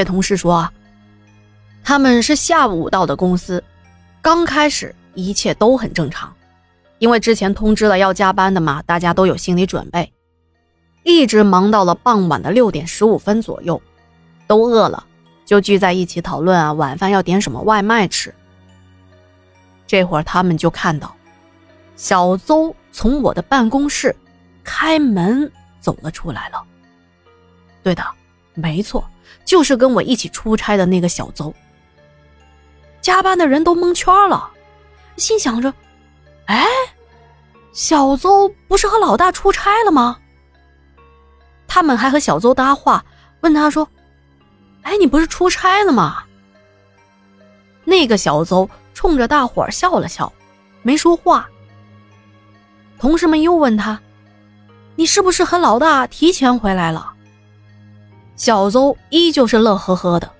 这同事说，他们是下午到的公司，刚开始一切都很正常，因为之前通知了要加班的嘛，大家都有心理准备，一直忙到了傍晚的六点十五分左右，都饿了，就聚在一起讨论啊，晚饭要点什么外卖吃。这会儿他们就看到，小邹从我的办公室开门走了出来了。对的，没错，就是跟我一起出差的那个小邹。加班的人都蒙圈了，心想着：“哎，小邹不是和老大出差了吗？”他们还和小邹搭话，问他说：“哎，你不是出差了吗？”那个小邹。冲着大伙笑了笑，没说话。同事们又问他：“你是不是和老大提前回来了？”小邹依旧是乐呵呵的。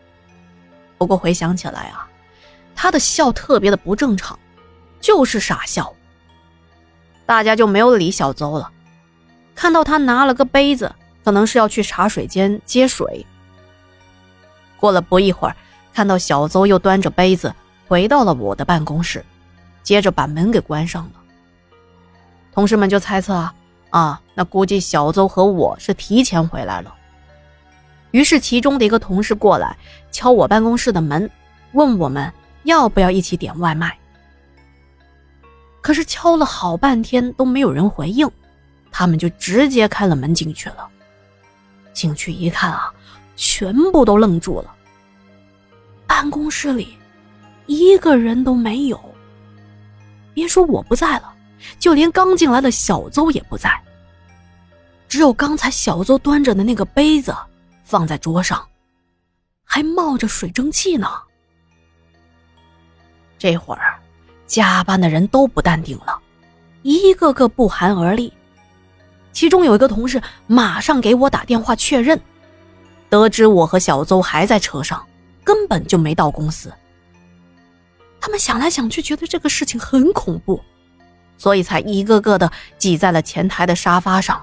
不过回想起来啊，他的笑特别的不正常，就是傻笑。大家就没有理小邹了。看到他拿了个杯子，可能是要去茶水间接水。过了不一会儿，看到小邹又端着杯子。回到了我的办公室，接着把门给关上了。同事们就猜测啊啊，那估计小邹和我是提前回来了。于是其中的一个同事过来敲我办公室的门，问我们要不要一起点外卖。可是敲了好半天都没有人回应，他们就直接开了门进去了。进去一看啊，全部都愣住了。办公室里。一个人都没有。别说我不在了，就连刚进来的小邹也不在。只有刚才小邹端着的那个杯子放在桌上，还冒着水蒸气呢。这会儿，加班的人都不淡定了，一个个不寒而栗。其中有一个同事马上给我打电话确认，得知我和小邹还在车上，根本就没到公司。他们想来想去，觉得这个事情很恐怖，所以才一个个的挤在了前台的沙发上，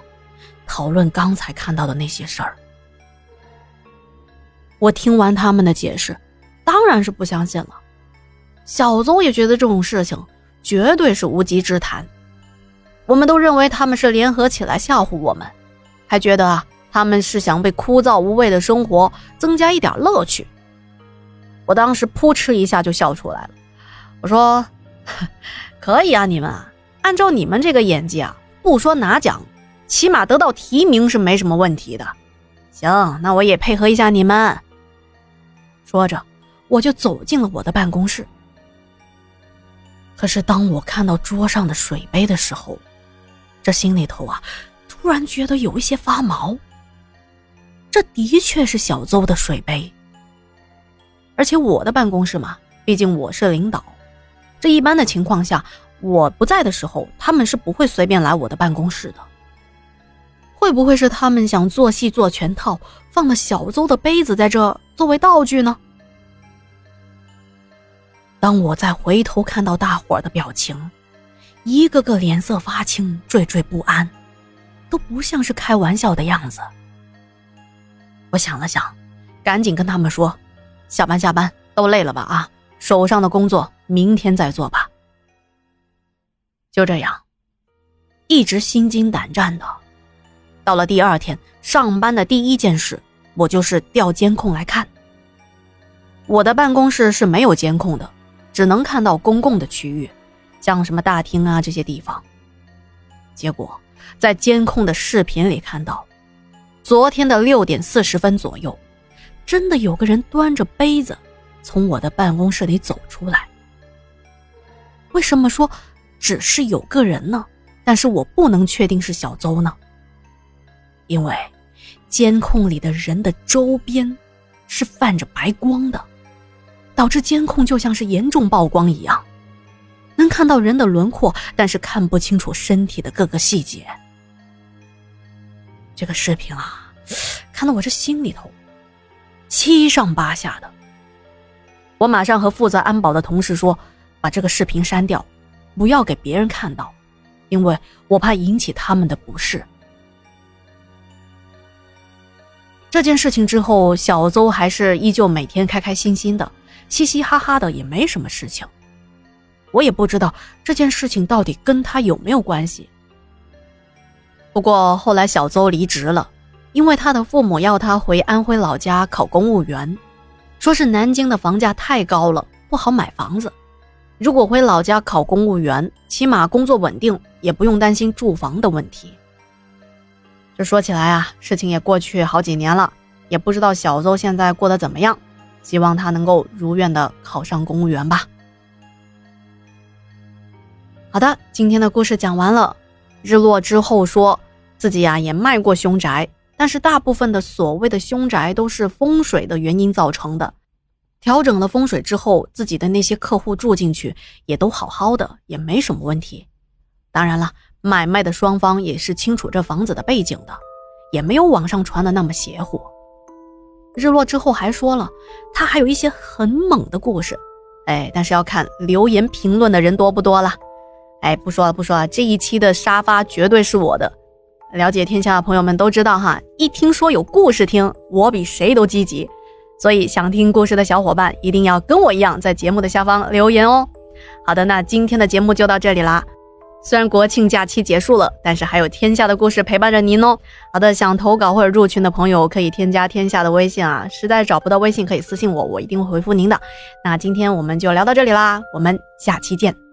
讨论刚才看到的那些事儿。我听完他们的解释，当然是不相信了。小邹也觉得这种事情绝对是无稽之谈。我们都认为他们是联合起来吓唬我们，还觉得啊，他们是想为枯燥无味的生活增加一点乐趣。我当时扑哧一下就笑出来了。我说，可以啊，你们啊，按照你们这个演技啊，不说拿奖，起码得到提名是没什么问题的。行，那我也配合一下你们。说着，我就走进了我的办公室。可是当我看到桌上的水杯的时候，这心里头啊，突然觉得有一些发毛。这的确是小邹的水杯，而且我的办公室嘛，毕竟我是领导。这一般的情况下，我不在的时候，他们是不会随便来我的办公室的。会不会是他们想做戏做全套，放了小邹的杯子在这作为道具呢？当我再回头看到大伙的表情，一个个脸色发青，惴惴不安，都不像是开玩笑的样子。我想了想，赶紧跟他们说：“下班下班，都累了吧？啊，手上的工作。”明天再做吧。就这样，一直心惊胆战的。到了第二天上班的第一件事，我就是调监控来看。我的办公室是没有监控的，只能看到公共的区域，像什么大厅啊这些地方。结果在监控的视频里看到，昨天的六点四十分左右，真的有个人端着杯子从我的办公室里走出来。为什么说只是有个人呢？但是我不能确定是小邹呢？因为监控里的人的周边是泛着白光的，导致监控就像是严重曝光一样，能看到人的轮廓，但是看不清楚身体的各个细节。这个视频啊，看得我这心里头七上八下的。我马上和负责安保的同事说。把这个视频删掉，不要给别人看到，因为我怕引起他们的不适。这件事情之后，小邹还是依旧每天开开心心的，嘻嘻哈哈的，也没什么事情。我也不知道这件事情到底跟他有没有关系。不过后来小邹离职了，因为他的父母要他回安徽老家考公务员，说是南京的房价太高了，不好买房子。如果回老家考公务员，起码工作稳定，也不用担心住房的问题。这说起来啊，事情也过去好几年了，也不知道小邹现在过得怎么样。希望他能够如愿的考上公务员吧。好的，今天的故事讲完了。日落之后说自己呀也卖过凶宅，但是大部分的所谓的凶宅都是风水的原因造成的。调整了风水之后，自己的那些客户住进去也都好好的，也没什么问题。当然了，买卖的双方也是清楚这房子的背景的，也没有网上传的那么邪乎。日落之后还说了，他还有一些很猛的故事，哎，但是要看留言评论的人多不多了。哎，不说了不说了，这一期的沙发绝对是我的。了解天下的朋友们都知道哈，一听说有故事听，我比谁都积极。所以想听故事的小伙伴一定要跟我一样，在节目的下方留言哦。好的，那今天的节目就到这里啦。虽然国庆假期结束了，但是还有天下的故事陪伴着您哦。好的，想投稿或者入群的朋友可以添加天下的微信啊，实在找不到微信可以私信我，我一定会回复您的。那今天我们就聊到这里啦，我们下期见。